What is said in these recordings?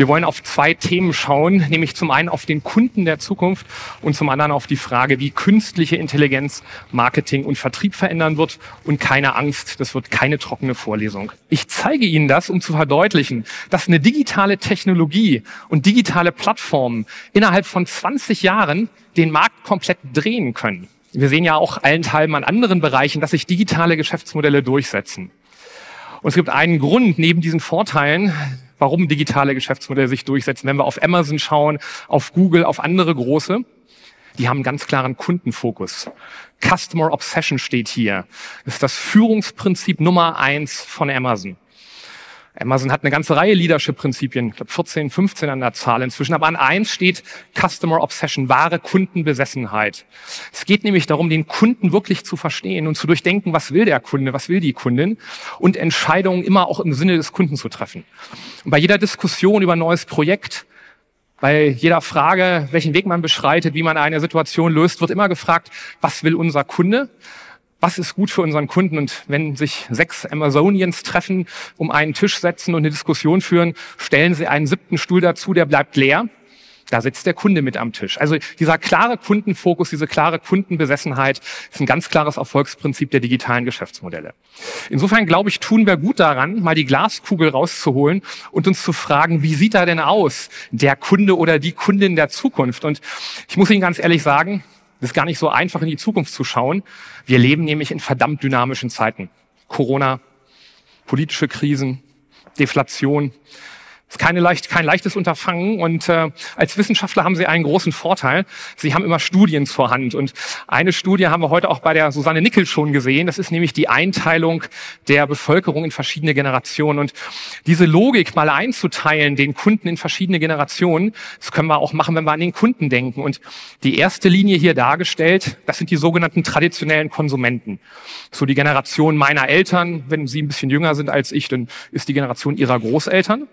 Wir wollen auf zwei Themen schauen, nämlich zum einen auf den Kunden der Zukunft und zum anderen auf die Frage, wie künstliche Intelligenz Marketing und Vertrieb verändern wird. Und keine Angst, das wird keine trockene Vorlesung. Ich zeige Ihnen das, um zu verdeutlichen, dass eine digitale Technologie und digitale Plattformen innerhalb von 20 Jahren den Markt komplett drehen können. Wir sehen ja auch allenthalben an anderen Bereichen, dass sich digitale Geschäftsmodelle durchsetzen. Und es gibt einen Grund neben diesen Vorteilen, warum digitale Geschäftsmodelle sich durchsetzen. Wenn wir auf Amazon schauen, auf Google, auf andere große, die haben einen ganz klaren Kundenfokus. Customer Obsession steht hier. Das ist das Führungsprinzip Nummer eins von Amazon. Amazon hat eine ganze Reihe Leadership-Prinzipien, ich glaube 14, 15 an der Zahl inzwischen, aber an eins steht Customer Obsession, wahre Kundenbesessenheit. Es geht nämlich darum, den Kunden wirklich zu verstehen und zu durchdenken, was will der Kunde, was will die Kundin und Entscheidungen immer auch im Sinne des Kunden zu treffen. Und bei jeder Diskussion über ein neues Projekt, bei jeder Frage, welchen Weg man beschreitet, wie man eine Situation löst, wird immer gefragt, was will unser Kunde? Was ist gut für unseren Kunden. Und wenn sich sechs Amazonians treffen, um einen Tisch setzen und eine Diskussion führen, stellen sie einen siebten Stuhl dazu, der bleibt leer. Da sitzt der Kunde mit am Tisch. Also dieser klare Kundenfokus, diese klare Kundenbesessenheit ist ein ganz klares Erfolgsprinzip der digitalen Geschäftsmodelle. Insofern glaube ich, tun wir gut daran, mal die Glaskugel rauszuholen und uns zu fragen, wie sieht da denn aus der Kunde oder die Kundin der Zukunft? Und ich muss Ihnen ganz ehrlich sagen, ist gar nicht so einfach in die Zukunft zu schauen. Wir leben nämlich in verdammt dynamischen Zeiten. Corona, politische Krisen, Deflation, ist keine leicht, kein leichtes Unterfangen und äh, als Wissenschaftler haben Sie einen großen Vorteil. Sie haben immer Studien zur Hand und eine Studie haben wir heute auch bei der Susanne Nickel schon gesehen. Das ist nämlich die Einteilung der Bevölkerung in verschiedene Generationen und diese Logik mal einzuteilen, den Kunden in verschiedene Generationen, das können wir auch machen, wenn wir an den Kunden denken. Und die erste Linie hier dargestellt, das sind die sogenannten traditionellen Konsumenten. So die Generation meiner Eltern, wenn sie ein bisschen jünger sind als ich, dann ist die Generation ihrer Großeltern.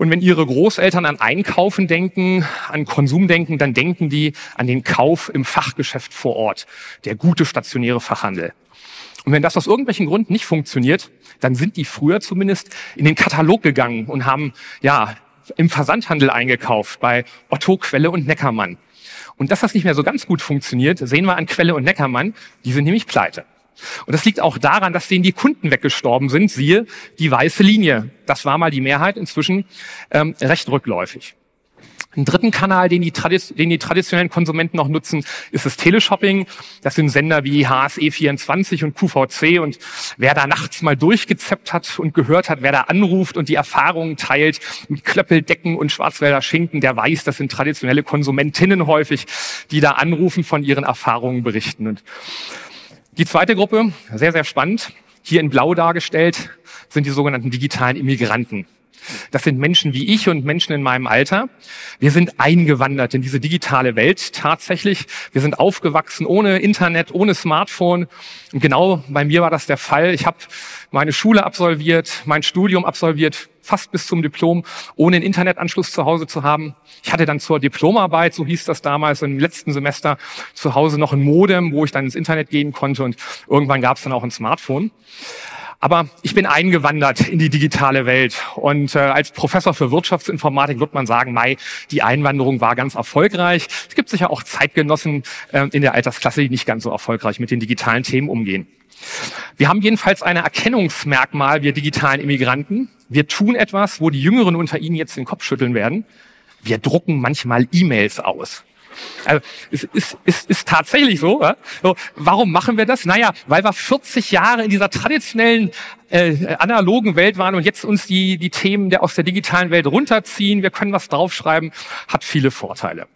Und wenn Ihre Großeltern an Einkaufen denken, an Konsum denken, dann denken die an den Kauf im Fachgeschäft vor Ort, der gute stationäre Fachhandel. Und wenn das aus irgendwelchen Gründen nicht funktioniert, dann sind die früher zumindest in den Katalog gegangen und haben ja im Versandhandel eingekauft bei Otto, Quelle und Neckermann. Und dass das nicht mehr so ganz gut funktioniert, sehen wir an Quelle und Neckermann. Die sind nämlich pleite. Und das liegt auch daran, dass denen die Kunden weggestorben sind. Siehe die weiße Linie. Das war mal die Mehrheit, inzwischen ähm, recht rückläufig. Ein dritten Kanal, den die, den die traditionellen Konsumenten noch nutzen, ist das Teleshopping. Das sind Sender wie HSE24 und QVC. Und wer da nachts mal durchgezeppt hat und gehört hat, wer da anruft und die Erfahrungen teilt mit Klöppeldecken und Schwarzwälder Schinken, der weiß, das sind traditionelle Konsumentinnen häufig, die da anrufen, von ihren Erfahrungen berichten. Und die zweite Gruppe, sehr, sehr spannend, hier in Blau dargestellt, sind die sogenannten digitalen Immigranten. Das sind Menschen wie ich und Menschen in meinem Alter. Wir sind eingewandert in diese digitale Welt tatsächlich. Wir sind aufgewachsen ohne Internet, ohne Smartphone. Und genau bei mir war das der Fall. Ich habe meine Schule absolviert, mein Studium absolviert, fast bis zum Diplom, ohne einen Internetanschluss zu Hause zu haben. Ich hatte dann zur Diplomarbeit, so hieß das damals im letzten Semester, zu Hause noch ein Modem, wo ich dann ins Internet gehen konnte und irgendwann gab es dann auch ein Smartphone. Aber ich bin eingewandert in die digitale Welt. Und äh, als Professor für Wirtschaftsinformatik wird man sagen, Mai, die Einwanderung war ganz erfolgreich. Es gibt sicher auch Zeitgenossen äh, in der Altersklasse, die nicht ganz so erfolgreich mit den digitalen Themen umgehen. Wir haben jedenfalls ein Erkennungsmerkmal, wir digitalen Immigranten. Wir tun etwas, wo die Jüngeren unter Ihnen jetzt den Kopf schütteln werden. Wir drucken manchmal E-Mails aus. Also, es ist, ist, ist tatsächlich so, so. Warum machen wir das? Naja, weil wir 40 Jahre in dieser traditionellen äh, analogen Welt waren und jetzt uns die, die Themen der aus der digitalen Welt runterziehen, wir können was draufschreiben, hat viele Vorteile.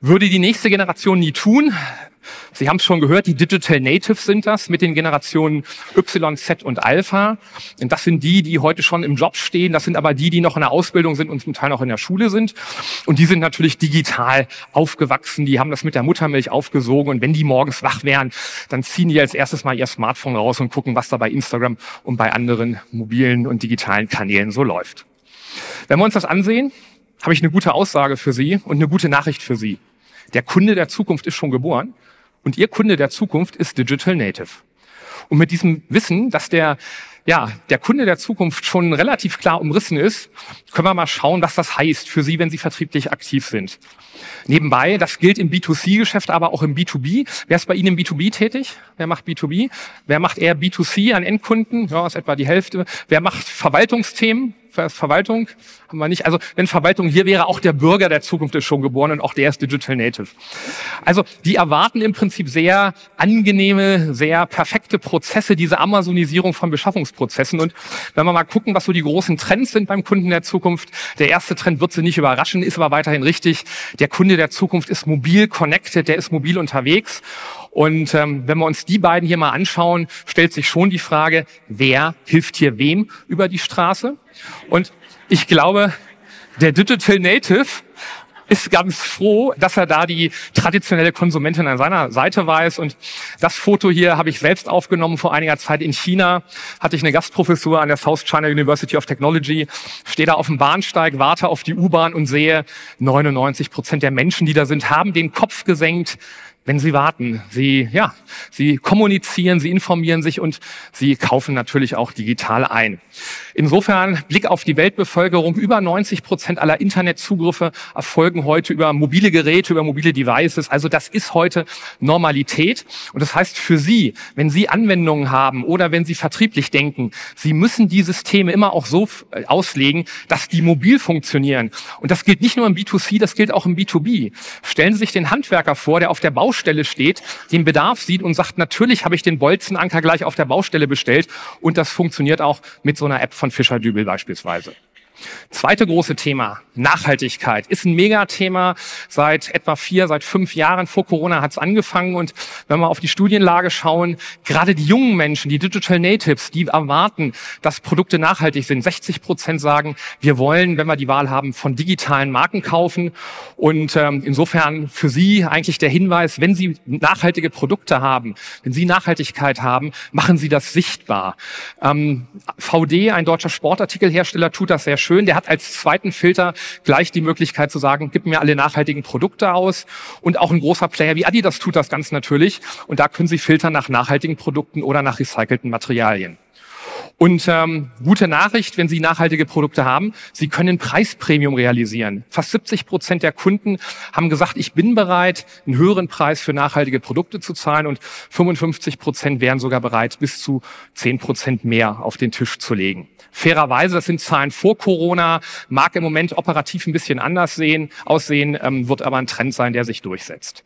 Würde die nächste Generation nie tun, Sie haben es schon gehört, die Digital Natives sind das mit den Generationen Y, Z und Alpha. Und das sind die, die heute schon im Job stehen. Das sind aber die, die noch in der Ausbildung sind und zum Teil noch in der Schule sind. Und die sind natürlich digital aufgewachsen. Die haben das mit der Muttermilch aufgesogen. Und wenn die morgens wach wären, dann ziehen die als erstes mal ihr Smartphone raus und gucken, was da bei Instagram und bei anderen mobilen und digitalen Kanälen so läuft. Wenn wir uns das ansehen, habe ich eine gute Aussage für Sie und eine gute Nachricht für Sie. Der Kunde der Zukunft ist schon geboren und Ihr Kunde der Zukunft ist Digital Native. Und mit diesem Wissen, dass der, ja, der Kunde der Zukunft schon relativ klar umrissen ist, können wir mal schauen, was das heißt für Sie, wenn Sie vertrieblich aktiv sind. Nebenbei, das gilt im B2C-Geschäft, aber auch im B2B. Wer ist bei Ihnen im B2B tätig? Wer macht B2B? Wer macht eher B2C an Endkunden? Ja, ist etwa die Hälfte. Wer macht Verwaltungsthemen? Verwaltung haben wir nicht. Also wenn Verwaltung hier wäre, auch der Bürger der Zukunft ist schon geboren und auch der ist Digital Native. Also die erwarten im Prinzip sehr angenehme, sehr perfekte Prozesse, diese Amazonisierung von Beschaffungsprozessen. Und wenn wir mal gucken, was so die großen Trends sind beim Kunden der Zukunft, der erste Trend wird sie nicht überraschen, ist aber weiterhin richtig. Der Kunde der Zukunft ist mobil connected, der ist mobil unterwegs. Und ähm, wenn wir uns die beiden hier mal anschauen, stellt sich schon die Frage, wer hilft hier wem über die Straße? Und ich glaube, der Digital Native ist ganz froh, dass er da die traditionelle Konsumentin an seiner Seite weiß. Und das Foto hier habe ich selbst aufgenommen vor einiger Zeit in China. Hatte ich eine Gastprofessur an der South China University of Technology. Stehe da auf dem Bahnsteig, warte auf die U-Bahn und sehe, 99 Prozent der Menschen, die da sind, haben den Kopf gesenkt, wenn sie warten. Sie, ja, sie kommunizieren, sie informieren sich und sie kaufen natürlich auch digital ein. Insofern Blick auf die Weltbevölkerung. Über 90 Prozent aller Internetzugriffe erfolgen heute über mobile Geräte, über mobile Devices. Also das ist heute Normalität. Und das heißt für Sie, wenn Sie Anwendungen haben oder wenn Sie vertrieblich denken, Sie müssen die Systeme immer auch so äh, auslegen, dass die mobil funktionieren. Und das gilt nicht nur im B2C, das gilt auch im B2B. Stellen Sie sich den Handwerker vor, der auf der Baustelle steht, den Bedarf sieht und sagt, natürlich habe ich den Bolzenanker gleich auf der Baustelle bestellt. Und das funktioniert auch mit so einer App von Fischer-Dübel beispielsweise. Zweite große Thema, Nachhaltigkeit, ist ein Megathema seit etwa vier, seit fünf Jahren. Vor Corona hat es angefangen und wenn wir auf die Studienlage schauen, gerade die jungen Menschen, die Digital Natives, die erwarten, dass Produkte nachhaltig sind. 60 Prozent sagen, wir wollen, wenn wir die Wahl haben, von digitalen Marken kaufen. Und ähm, insofern für Sie eigentlich der Hinweis, wenn Sie nachhaltige Produkte haben, wenn Sie Nachhaltigkeit haben, machen Sie das sichtbar. Ähm, VD, ein deutscher Sportartikelhersteller, tut das sehr schön schön. Der hat als zweiten Filter gleich die Möglichkeit zu sagen, gib mir alle nachhaltigen Produkte aus. Und auch ein großer Player wie Adidas tut das ganz natürlich. Und da können Sie filtern nach nachhaltigen Produkten oder nach recycelten Materialien. Und ähm, gute Nachricht, wenn Sie nachhaltige Produkte haben, Sie können Preispremium realisieren. Fast 70 Prozent der Kunden haben gesagt, ich bin bereit, einen höheren Preis für nachhaltige Produkte zu zahlen und 55 Prozent wären sogar bereit, bis zu 10 Prozent mehr auf den Tisch zu legen. Fairerweise, das sind Zahlen vor Corona, mag im Moment operativ ein bisschen anders sehen, aussehen, ähm, wird aber ein Trend sein, der sich durchsetzt.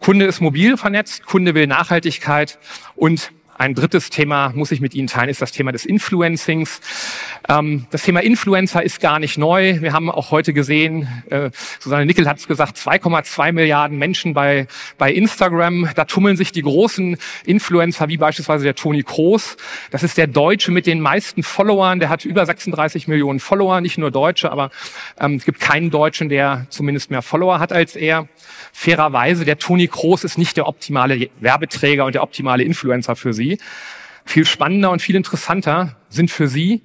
Kunde ist mobil vernetzt, Kunde will Nachhaltigkeit und ein drittes Thema muss ich mit Ihnen teilen, ist das Thema des Influencings. Ähm, das Thema Influencer ist gar nicht neu. Wir haben auch heute gesehen, äh, Susanne Nickel hat es gesagt, 2,2 Milliarden Menschen bei, bei Instagram. Da tummeln sich die großen Influencer, wie beispielsweise der Toni Kroos. Das ist der Deutsche mit den meisten Followern. Der hat über 36 Millionen Follower, nicht nur Deutsche, aber ähm, es gibt keinen Deutschen, der zumindest mehr Follower hat als er. Fairerweise, der Toni Kroos ist nicht der optimale Werbeträger und der optimale Influencer für Sie. Viel spannender und viel interessanter sind für Sie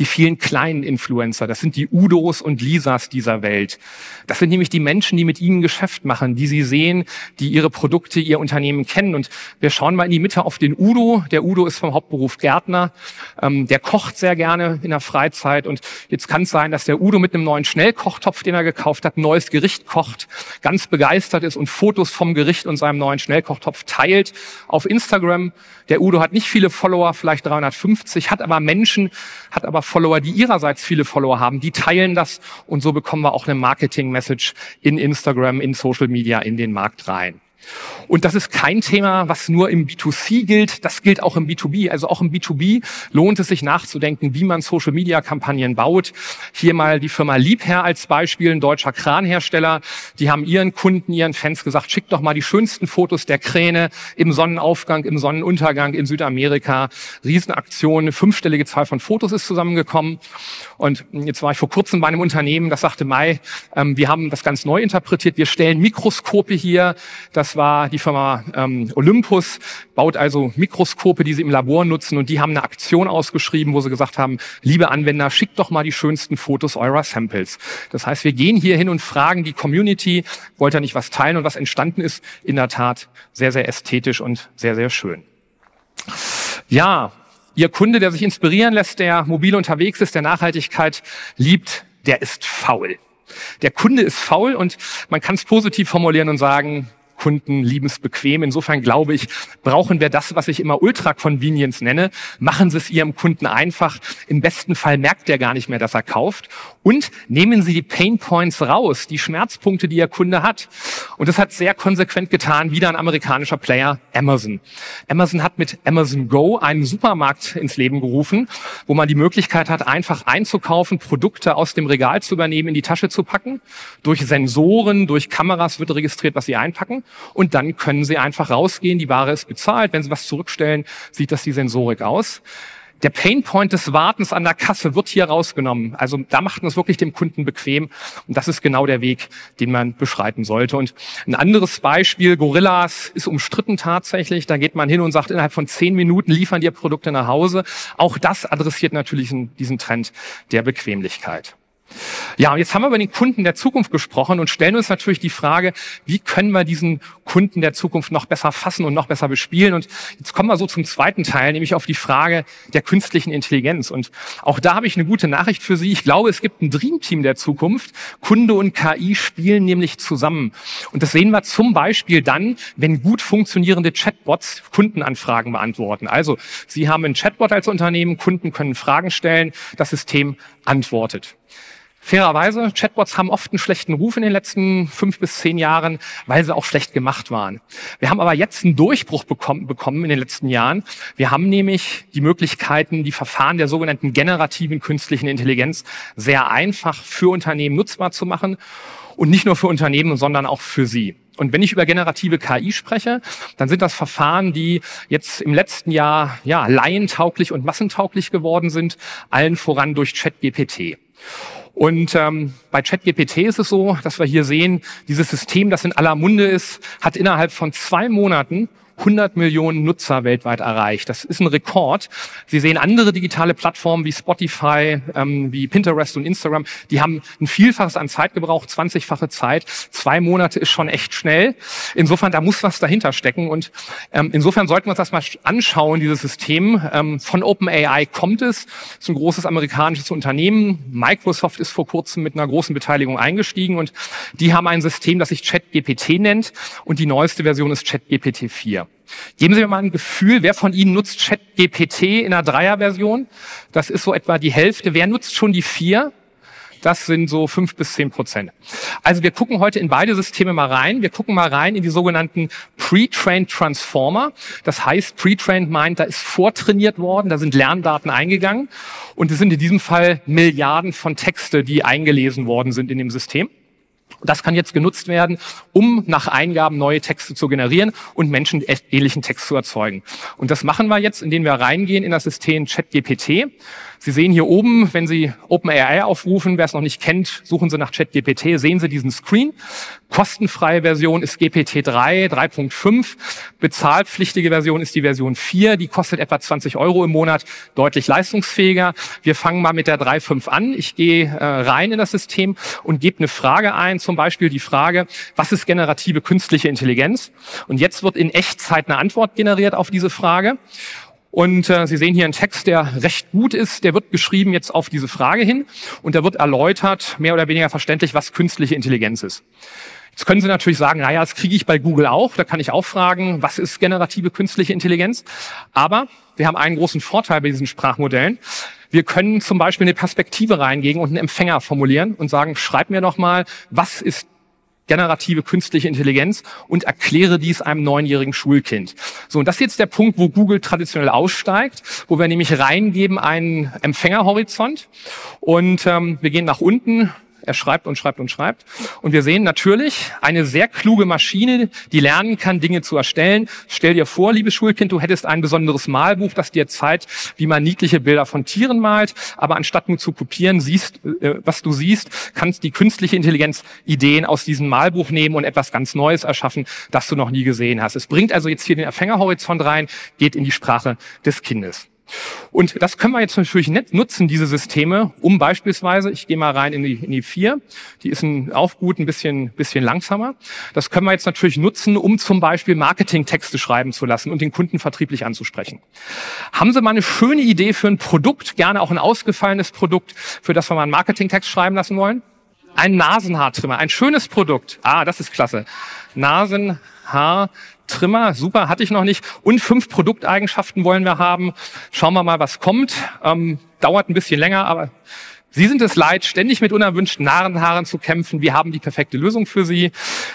die vielen kleinen Influencer. Das sind die Udos und Lisas dieser Welt. Das sind nämlich die Menschen, die mit ihnen Geschäft machen, die sie sehen, die ihre Produkte, ihr Unternehmen kennen. Und wir schauen mal in die Mitte auf den Udo. Der Udo ist vom Hauptberuf Gärtner. Ähm, der kocht sehr gerne in der Freizeit. Und jetzt kann es sein, dass der Udo mit einem neuen Schnellkochtopf, den er gekauft hat, ein neues Gericht kocht, ganz begeistert ist und Fotos vom Gericht und seinem neuen Schnellkochtopf teilt auf Instagram. Der Udo hat nicht viele Follower, vielleicht 350, hat aber Menschen, hat aber Follower, die ihrerseits viele Follower haben, die teilen das und so bekommen wir auch eine Marketing-Message in Instagram, in Social Media, in den Markt rein. Und das ist kein Thema, was nur im B2C gilt, das gilt auch im B2B. Also auch im B2B lohnt es sich nachzudenken, wie man Social-Media-Kampagnen baut. Hier mal die Firma Liebherr als Beispiel, ein deutscher Kranhersteller. Die haben ihren Kunden, ihren Fans gesagt, schickt doch mal die schönsten Fotos der Kräne im Sonnenaufgang, im Sonnenuntergang in Südamerika. Riesenaktion, fünfstellige Zahl von Fotos ist zusammengekommen. Und jetzt war ich vor kurzem bei einem Unternehmen, das sagte, Mai, ähm, wir haben das ganz neu interpretiert. Wir stellen Mikroskope hier. Das war die Firma ähm, Olympus, baut also Mikroskope, die sie im Labor nutzen. Und die haben eine Aktion ausgeschrieben, wo sie gesagt haben, liebe Anwender, schickt doch mal die schönsten Fotos eurer Samples. Das heißt, wir gehen hier hin und fragen die Community, wollt ihr nicht was teilen? Und was entstanden ist, in der Tat sehr, sehr ästhetisch und sehr, sehr schön. Ja, Ihr Kunde, der sich inspirieren lässt, der mobil unterwegs ist, der Nachhaltigkeit liebt, der ist faul. Der Kunde ist faul und man kann es positiv formulieren und sagen, Kunden lieben es bequem. Insofern glaube ich, brauchen wir das, was ich immer Ultra Convenience nenne. Machen Sie es Ihrem Kunden einfach. Im besten Fall merkt er gar nicht mehr, dass er kauft. Und nehmen Sie die Pain Points raus, die Schmerzpunkte, die Ihr Kunde hat. Und das hat sehr konsequent getan, wieder ein amerikanischer Player, Amazon. Amazon hat mit Amazon Go einen Supermarkt ins Leben gerufen, wo man die Möglichkeit hat, einfach einzukaufen, Produkte aus dem Regal zu übernehmen, in die Tasche zu packen. Durch Sensoren, durch Kameras wird registriert, was Sie einpacken und dann können Sie einfach rausgehen, die Ware ist bezahlt, wenn Sie was zurückstellen, sieht das die Sensorik aus. Der Painpoint des Wartens an der Kasse wird hier rausgenommen. Also da macht man es wirklich dem Kunden bequem. Und das ist genau der Weg, den man beschreiten sollte. Und ein anderes Beispiel, Gorillas ist umstritten tatsächlich. Da geht man hin und sagt, innerhalb von zehn Minuten liefern dir Produkte nach Hause. Auch das adressiert natürlich diesen Trend der Bequemlichkeit. Ja, jetzt haben wir über den Kunden der Zukunft gesprochen und stellen uns natürlich die Frage, wie können wir diesen Kunden der Zukunft noch besser fassen und noch besser bespielen? Und jetzt kommen wir so zum zweiten Teil, nämlich auf die Frage der künstlichen Intelligenz. Und auch da habe ich eine gute Nachricht für Sie. Ich glaube, es gibt ein Dreamteam der Zukunft. Kunde und KI spielen nämlich zusammen. Und das sehen wir zum Beispiel dann, wenn gut funktionierende Chatbots Kundenanfragen beantworten. Also Sie haben einen Chatbot als Unternehmen, Kunden können Fragen stellen, das System antwortet. Fairerweise, Chatbots haben oft einen schlechten Ruf in den letzten fünf bis zehn Jahren, weil sie auch schlecht gemacht waren. Wir haben aber jetzt einen Durchbruch bekommen, bekommen in den letzten Jahren. Wir haben nämlich die Möglichkeiten, die Verfahren der sogenannten generativen künstlichen Intelligenz sehr einfach für Unternehmen nutzbar zu machen. Und nicht nur für Unternehmen, sondern auch für sie. Und wenn ich über generative KI spreche, dann sind das Verfahren, die jetzt im letzten Jahr ja laientauglich und massentauglich geworden sind, allen voran durch ChatGPT. Und ähm, bei ChatGPT ist es so, dass wir hier sehen, dieses System, das in aller Munde ist, hat innerhalb von zwei Monaten 100 Millionen Nutzer weltweit erreicht. Das ist ein Rekord. Sie sehen andere digitale Plattformen wie Spotify, ähm, wie Pinterest und Instagram, die haben ein Vielfaches an Zeit gebraucht, 20-fache Zeit. Zwei Monate ist schon echt schnell. Insofern, da muss was dahinter stecken. Und ähm, insofern sollten wir uns das mal anschauen, dieses System. Ähm, von OpenAI kommt es. Es ist ein großes amerikanisches Unternehmen. Microsoft ist vor kurzem mit einer großen Beteiligung eingestiegen und die haben ein System, das sich ChatGPT nennt und die neueste Version ist ChatGPT 4. Geben Sie mir mal ein Gefühl, wer von Ihnen nutzt ChatGPT in einer Dreierversion? Das ist so etwa die Hälfte. Wer nutzt schon die vier? Das sind so fünf bis zehn Prozent. Also wir gucken heute in beide Systeme mal rein. Wir gucken mal rein in die sogenannten Pre-Trained Transformer. Das heißt, Pre-Trained meint, da ist vortrainiert worden, da sind Lerndaten eingegangen und es sind in diesem Fall Milliarden von Texte, die eingelesen worden sind in dem System. Das kann jetzt genutzt werden, um nach Eingaben neue Texte zu generieren und menschenähnlichen Text zu erzeugen. Und das machen wir jetzt, indem wir reingehen in das System ChatGPT. Sie sehen hier oben, wenn Sie OpenAI aufrufen, wer es noch nicht kennt, suchen Sie nach ChatGPT, sehen Sie diesen Screen. Kostenfreie Version ist GPT-3, 3.5. Bezahlpflichtige Version ist die Version 4. Die kostet etwa 20 Euro im Monat, deutlich leistungsfähiger. Wir fangen mal mit der 3.5 an. Ich gehe äh, rein in das System und gebe eine Frage ein, zum Beispiel die Frage, was ist generative künstliche Intelligenz? Und jetzt wird in Echtzeit eine Antwort generiert auf diese Frage. Und äh, Sie sehen hier einen Text, der recht gut ist. Der wird geschrieben jetzt auf diese Frage hin und da wird erläutert, mehr oder weniger verständlich, was künstliche Intelligenz ist. Jetzt können Sie natürlich sagen, naja, das kriege ich bei Google auch. Da kann ich auch fragen, was ist generative künstliche Intelligenz? Aber wir haben einen großen Vorteil bei diesen Sprachmodellen. Wir können zum Beispiel eine Perspektive reingehen und einen Empfänger formulieren und sagen, schreib mir doch mal, was ist generative künstliche Intelligenz und erkläre dies einem neunjährigen Schulkind. So, und das ist jetzt der Punkt, wo Google traditionell aussteigt, wo wir nämlich reingeben einen Empfängerhorizont und ähm, wir gehen nach unten, er schreibt und schreibt und schreibt. Und wir sehen natürlich eine sehr kluge Maschine, die lernen kann, Dinge zu erstellen. Stell dir vor, liebes Schulkind, du hättest ein besonderes Malbuch, das dir zeigt, wie man niedliche Bilder von Tieren malt. Aber anstatt nur zu kopieren, siehst, äh, was du siehst, kannst die künstliche Intelligenz Ideen aus diesem Malbuch nehmen und etwas ganz Neues erschaffen, das du noch nie gesehen hast. Es bringt also jetzt hier den Empfängerhorizont rein, geht in die Sprache des Kindes. Und das können wir jetzt natürlich nicht nutzen, diese Systeme, um beispielsweise, ich gehe mal rein in die, in die 4, die ist ein, auch gut, ein bisschen, bisschen langsamer. Das können wir jetzt natürlich nutzen, um zum Beispiel Marketingtexte schreiben zu lassen und den Kunden vertrieblich anzusprechen. Haben Sie mal eine schöne Idee für ein Produkt, gerne auch ein ausgefallenes Produkt, für das wir mal einen Marketingtext schreiben lassen wollen? Ein Nasenhaartrimmer, ein schönes Produkt. Ah, das ist klasse. Nasenhaar Trimmer, super, hatte ich noch nicht. Und fünf Produkteigenschaften wollen wir haben. Schauen wir mal, was kommt. Ähm, dauert ein bisschen länger, aber Sie sind es leid, ständig mit unerwünschten Nasenhaaren zu kämpfen. Wir haben die perfekte Lösung für Sie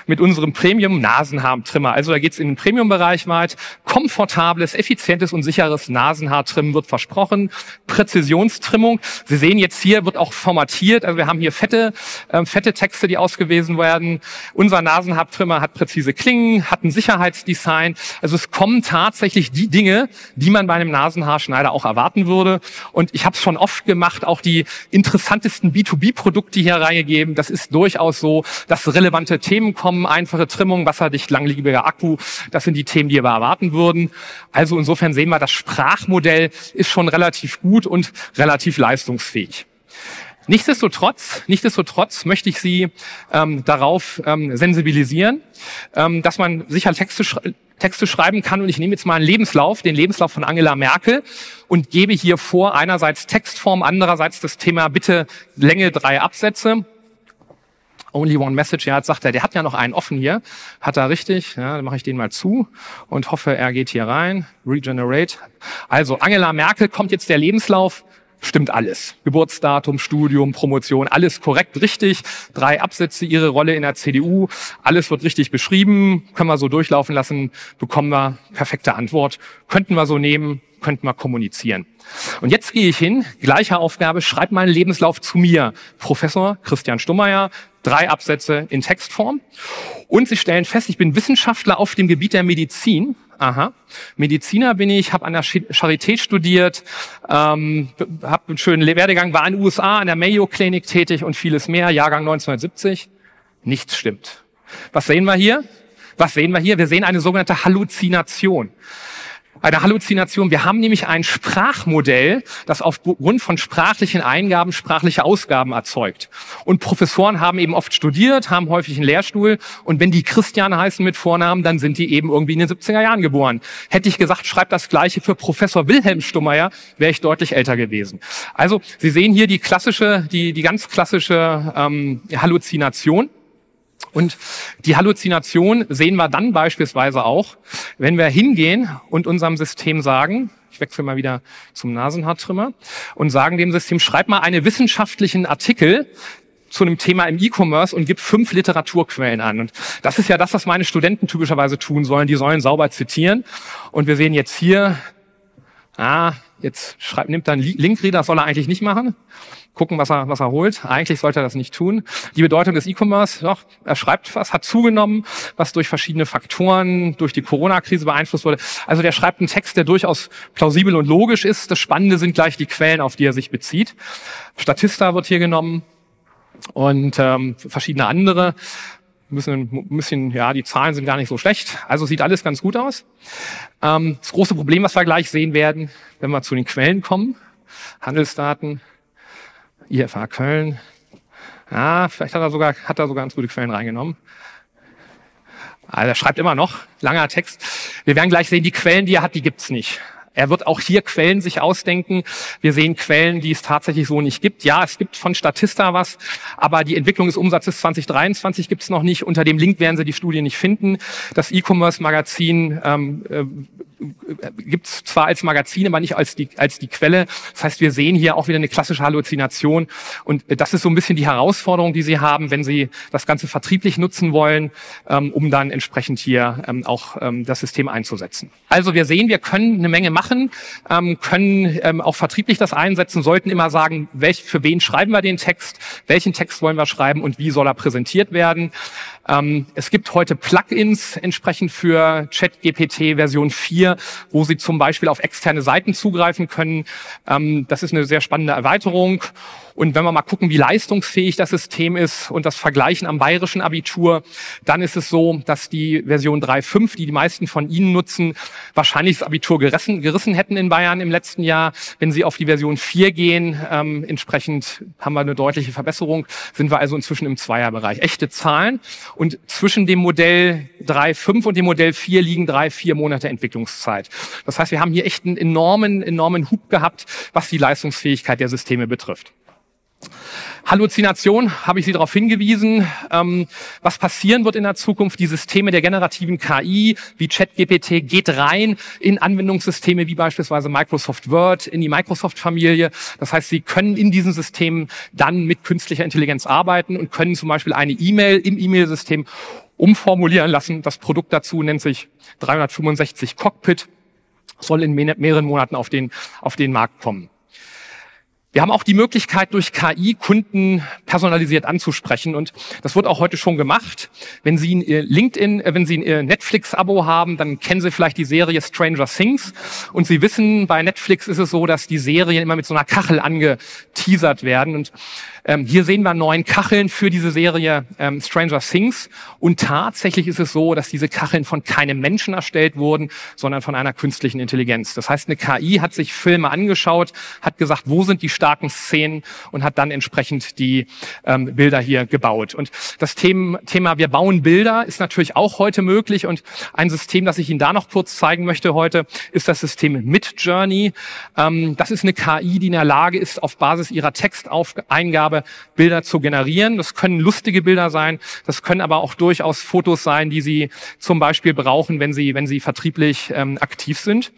mit unserem Premium-Nasenhaartrimmer. Also da geht es in den Premium-Bereich weit. Komfortables, effizientes und sicheres Nasenhaartrimmen wird versprochen. Präzisionstrimmung. Sie sehen jetzt hier wird auch formatiert. Also wir haben hier fette, äh, fette Texte, die ausgewiesen werden. Unser Nasenhaartrimmer hat präzise Klingen, hat ein Sicherheitsdesign. Also es kommen tatsächlich die Dinge, die man bei einem Nasenhaarschneider auch erwarten würde. Und ich habe es schon oft gemacht, auch die interessantesten B2B-Produkte hier reingegeben. Das ist durchaus so, dass relevante Themen kommen, einfache Trimmung, wasserdicht, langlebiger Akku. Das sind die Themen, die wir erwarten würden. Also insofern sehen wir, das Sprachmodell ist schon relativ gut und relativ leistungsfähig. Nichtsdestotrotz, nichtsdestotrotz möchte ich Sie ähm, darauf ähm, sensibilisieren, ähm, dass man sicher Texte, Texte schreiben kann. Und ich nehme jetzt mal einen Lebenslauf, den Lebenslauf von Angela Merkel und gebe hier vor einerseits Textform, andererseits das Thema bitte Länge drei Absätze. Only one message, ja, jetzt sagt er, der hat ja noch einen offen hier. Hat er richtig? Ja, dann mache ich den mal zu und hoffe, er geht hier rein. Regenerate. Also, Angela Merkel kommt jetzt der Lebenslauf stimmt alles. Geburtsdatum, Studium, Promotion, alles korrekt, richtig. Drei Absätze, ihre Rolle in der CDU, alles wird richtig beschrieben, können wir so durchlaufen lassen, bekommen wir perfekte Antwort. Könnten wir so nehmen, könnten wir kommunizieren. Und jetzt gehe ich hin, gleiche Aufgabe, schreib meinen Lebenslauf zu mir. Professor Christian Stummeyer, drei Absätze in Textform. Und Sie stellen fest, ich bin Wissenschaftler auf dem Gebiet der Medizin. Aha. Mediziner bin ich, habe an der Charité studiert, ähm, habe einen schönen Werdegang, war in den USA an der Mayo Klinik tätig und vieles mehr, Jahrgang 1970. Nichts stimmt. Was sehen wir hier? Was sehen wir hier? Wir sehen eine sogenannte Halluzination eine Halluzination. Wir haben nämlich ein Sprachmodell, das aufgrund von sprachlichen Eingaben sprachliche Ausgaben erzeugt. Und Professoren haben eben oft studiert, haben häufig einen Lehrstuhl. Und wenn die Christian heißen mit Vornamen, dann sind die eben irgendwie in den 70er Jahren geboren. Hätte ich gesagt, schreibt das Gleiche für Professor Wilhelm Stummeyer, wäre ich deutlich älter gewesen. Also Sie sehen hier die klassische, die, die ganz klassische ähm, Halluzination. Und die Halluzination sehen wir dann beispielsweise auch, wenn wir hingehen und unserem System sagen, ich wechsle mal wieder zum Nasenhaartrimmer, und sagen dem System, schreib mal einen wissenschaftlichen Artikel zu einem Thema im E-Commerce und gib fünf Literaturquellen an. Und das ist ja das, was meine Studenten typischerweise tun sollen. Die sollen sauber zitieren. Und wir sehen jetzt hier, ah, jetzt schreibt, nimmt einen Linkreader, soll er eigentlich nicht machen gucken, was er, was er holt. Eigentlich sollte er das nicht tun. Die Bedeutung des E-Commerce, doch, er schreibt was, hat zugenommen, was durch verschiedene Faktoren, durch die Corona-Krise beeinflusst wurde. Also der schreibt einen Text, der durchaus plausibel und logisch ist. Das Spannende sind gleich die Quellen, auf die er sich bezieht. Statista wird hier genommen und ähm, verschiedene andere. Müssen ein bisschen, ja, die Zahlen sind gar nicht so schlecht. Also sieht alles ganz gut aus. Ähm, das große Problem, was wir gleich sehen werden, wenn wir zu den Quellen kommen, Handelsdaten, IFA Köln. Ja, vielleicht hat er sogar, hat er sogar ganz gute Quellen reingenommen. Also er schreibt immer noch, langer Text. Wir werden gleich sehen, die Quellen, die er hat, die gibt's nicht. Er wird auch hier Quellen sich ausdenken. Wir sehen Quellen, die es tatsächlich so nicht gibt. Ja, es gibt von Statista was, aber die Entwicklung des Umsatzes 2023 gibt es noch nicht. Unter dem Link werden Sie die Studie nicht finden. Das E-Commerce-Magazin ähm, äh, gibt es zwar als Magazin, aber nicht als die, als die Quelle. Das heißt, wir sehen hier auch wieder eine klassische Halluzination. Und das ist so ein bisschen die Herausforderung, die Sie haben, wenn Sie das Ganze vertrieblich nutzen wollen, ähm, um dann entsprechend hier ähm, auch ähm, das System einzusetzen. Also wir sehen, wir können eine Menge machen, ähm, können ähm, auch vertrieblich das einsetzen, sollten immer sagen, welch, für wen schreiben wir den Text, welchen Text wollen wir schreiben und wie soll er präsentiert werden. Ähm, es gibt heute Plugins entsprechend für ChatGPT Version 4, wo Sie zum Beispiel auf externe Seiten zugreifen können. Ähm, das ist eine sehr spannende Erweiterung. Und wenn wir mal gucken, wie leistungsfähig das System ist und das vergleichen am bayerischen Abitur, dann ist es so, dass die Version 3.5, die die meisten von Ihnen nutzen, wahrscheinlich das Abitur gerissen, gerissen hätten in Bayern im letzten Jahr. Wenn Sie auf die Version 4 gehen, ähm, entsprechend haben wir eine deutliche Verbesserung, sind wir also inzwischen im Zweierbereich. Echte Zahlen. Und zwischen dem Modell 3.5 und dem Modell 4 liegen drei, vier Monate Entwicklungszeit. Das heißt, wir haben hier echt einen enormen, enormen Hub gehabt, was die Leistungsfähigkeit der Systeme betrifft. Halluzination habe ich Sie darauf hingewiesen. Ähm, was passieren wird in der Zukunft, die Systeme der generativen KI wie ChatGPT geht rein in Anwendungssysteme wie beispielsweise Microsoft Word, in die Microsoft-Familie. Das heißt, Sie können in diesen Systemen dann mit künstlicher Intelligenz arbeiten und können zum Beispiel eine E-Mail im E-Mail-System umformulieren lassen. Das Produkt dazu nennt sich 365 Cockpit, soll in mehreren Monaten auf den, auf den Markt kommen. Wir haben auch die Möglichkeit, durch KI Kunden personalisiert anzusprechen. Und das wird auch heute schon gemacht. Wenn Sie ein LinkedIn, äh, wenn Sie ein Netflix-Abo haben, dann kennen Sie vielleicht die Serie Stranger Things. Und Sie wissen, bei Netflix ist es so, dass die Serien immer mit so einer Kachel angeteasert werden. Und ähm, hier sehen wir neun Kacheln für diese Serie ähm, Stranger Things. Und tatsächlich ist es so, dass diese Kacheln von keinem Menschen erstellt wurden, sondern von einer künstlichen Intelligenz. Das heißt, eine KI hat sich Filme angeschaut, hat gesagt, wo sind die starken Szenen und hat dann entsprechend die ähm, Bilder hier gebaut. Und das Thema, Thema, wir bauen Bilder, ist natürlich auch heute möglich. Und ein System, das ich Ihnen da noch kurz zeigen möchte heute, ist das System Midjourney. Ähm, das ist eine KI, die in der Lage ist, auf Basis ihrer Texteingabe habe, Bilder zu generieren. Das können lustige Bilder sein, das können aber auch durchaus Fotos sein, die Sie zum Beispiel brauchen, wenn Sie, wenn Sie vertrieblich ähm, aktiv sind.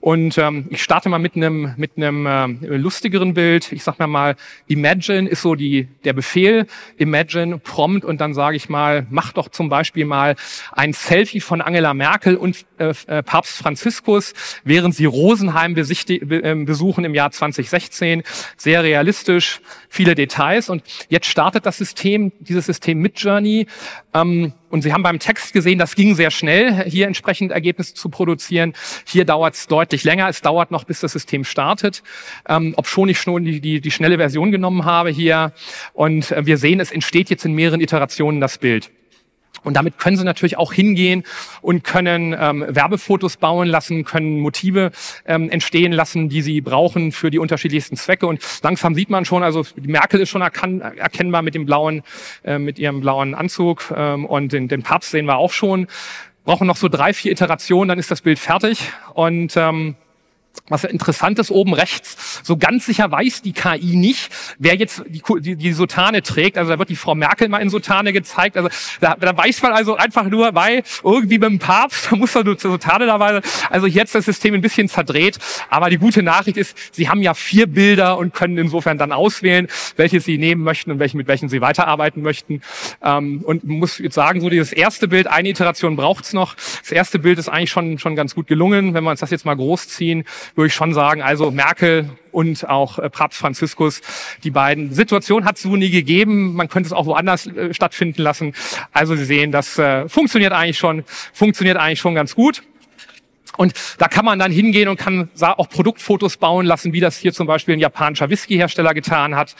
Und ähm, ich starte mal mit einem mit einem äh, lustigeren Bild. Ich sag mal mal, Imagine ist so die der Befehl. Imagine Prompt und dann sage ich mal, mach doch zum Beispiel mal ein Selfie von Angela Merkel und äh, äh Papst Franziskus, während sie Rosenheim äh, besuchen im Jahr 2016. Sehr realistisch, viele Details Details. Und jetzt startet das System, dieses System mit Journey. Ähm, und Sie haben beim Text gesehen, das ging sehr schnell, hier entsprechend Ergebnisse zu produzieren. Hier dauert es deutlich länger. Es dauert noch, bis das System startet. Ähm, ob schon ich schon die, die, die schnelle Version genommen habe hier. Und äh, wir sehen, es entsteht jetzt in mehreren Iterationen das Bild. Und damit können Sie natürlich auch hingehen und können ähm, Werbefotos bauen lassen, können Motive ähm, entstehen lassen, die Sie brauchen für die unterschiedlichsten Zwecke. Und langsam sieht man schon, also Merkel ist schon erkan erkennbar mit dem blauen, äh, mit ihrem blauen Anzug ähm, und den, den Papst sehen wir auch schon. Brauchen noch so drei, vier Iterationen, dann ist das Bild fertig. Und ähm, was interessant ist, oben rechts, so ganz sicher weiß die KI nicht, wer jetzt die, die, die Sotane trägt. Also da wird die Frau Merkel mal in Sotane gezeigt. Also da, da weiß man also einfach nur, weil irgendwie dem Papst, da muss da nur Sotane dabei sein. Also jetzt das System ein bisschen verdreht. Aber die gute Nachricht ist, Sie haben ja vier Bilder und können insofern dann auswählen, welche Sie nehmen möchten und welche, mit welchen Sie weiterarbeiten möchten. Ähm, und muss jetzt sagen, so dieses erste Bild, eine Iteration braucht's noch. Das erste Bild ist eigentlich schon, schon ganz gut gelungen. Wenn wir uns das jetzt mal großziehen, würde ich schon sagen, also Merkel und auch äh, Papst Franziskus, die beiden. Situation hat es so nie gegeben. Man könnte es auch woanders äh, stattfinden lassen. Also Sie sehen, das äh, funktioniert eigentlich schon, funktioniert eigentlich schon ganz gut. Und da kann man dann hingehen und kann auch Produktfotos bauen lassen, wie das hier zum Beispiel ein japanischer Whiskyhersteller getan hat.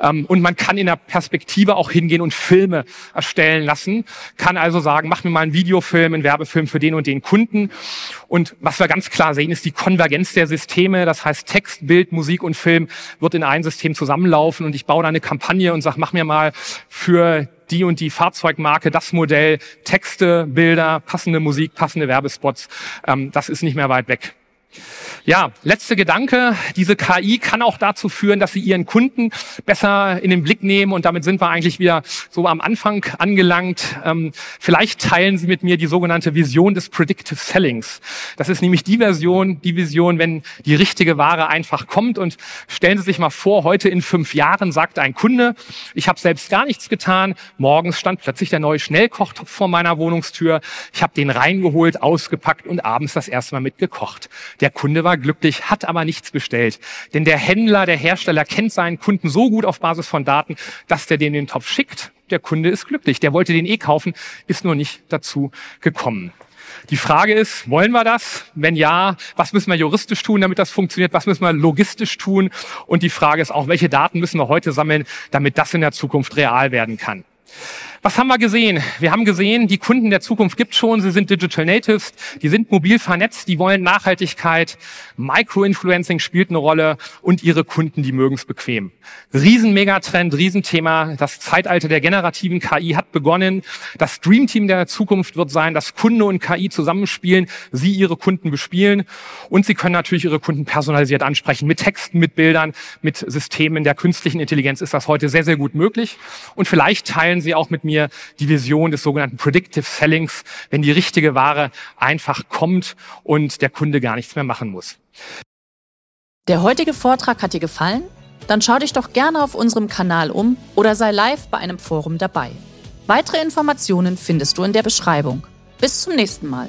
Ähm, und man kann in der Perspektive auch hingehen und Filme erstellen lassen. Kann also sagen, mach mir mal einen Videofilm, einen Werbefilm für den und den Kunden. Und was wir ganz klar sehen, ist die Konvergenz der Systeme. Das heißt, Text, Bild, Musik und Film wird in ein System zusammenlaufen. Und ich baue da eine Kampagne und sage, mach mir mal für die und die Fahrzeugmarke, das Modell, Texte, Bilder, passende Musik, passende Werbespots. Ähm, das ist nicht mehr weit weg. Ja, letzte Gedanke. Diese KI kann auch dazu führen, dass Sie Ihren Kunden besser in den Blick nehmen. Und damit sind wir eigentlich wieder so am Anfang angelangt. Ähm, vielleicht teilen Sie mit mir die sogenannte Vision des Predictive Sellings. Das ist nämlich die Version, die Vision, wenn die richtige Ware einfach kommt. Und stellen Sie sich mal vor, heute in fünf Jahren sagt ein Kunde, ich habe selbst gar nichts getan. Morgens stand plötzlich der neue Schnellkochtopf vor meiner Wohnungstür. Ich habe den reingeholt, ausgepackt und abends das erste Mal mitgekocht. Der Kunde war glücklich, hat aber nichts bestellt. Denn der Händler, der Hersteller kennt seinen Kunden so gut auf Basis von Daten, dass der den den Topf schickt. Der Kunde ist glücklich. Der wollte den eh kaufen, ist nur nicht dazu gekommen. Die Frage ist, wollen wir das? Wenn ja, was müssen wir juristisch tun, damit das funktioniert? Was müssen wir logistisch tun? Und die Frage ist auch, welche Daten müssen wir heute sammeln, damit das in der Zukunft real werden kann? Was haben wir gesehen? Wir haben gesehen, die Kunden der Zukunft gibt schon. Sie sind Digital Natives, die sind mobil vernetzt, die wollen Nachhaltigkeit. Micro-Influencing spielt eine Rolle und ihre Kunden, die mögen es bequem. Riesen-Megatrend, Riesenthema. Das Zeitalter der generativen KI hat begonnen. Das Dreamteam der Zukunft wird sein, dass Kunde und KI zusammenspielen, sie ihre Kunden bespielen und sie können natürlich ihre Kunden personalisiert ansprechen. Mit Texten, mit Bildern, mit Systemen der künstlichen Intelligenz ist das heute sehr, sehr gut möglich. Und vielleicht teilen Sie auch mit mir mir die Vision des sogenannten Predictive Sellings, wenn die richtige Ware einfach kommt und der Kunde gar nichts mehr machen muss. Der heutige Vortrag hat dir gefallen? Dann schau dich doch gerne auf unserem Kanal um oder sei live bei einem Forum dabei. Weitere Informationen findest du in der Beschreibung. Bis zum nächsten Mal.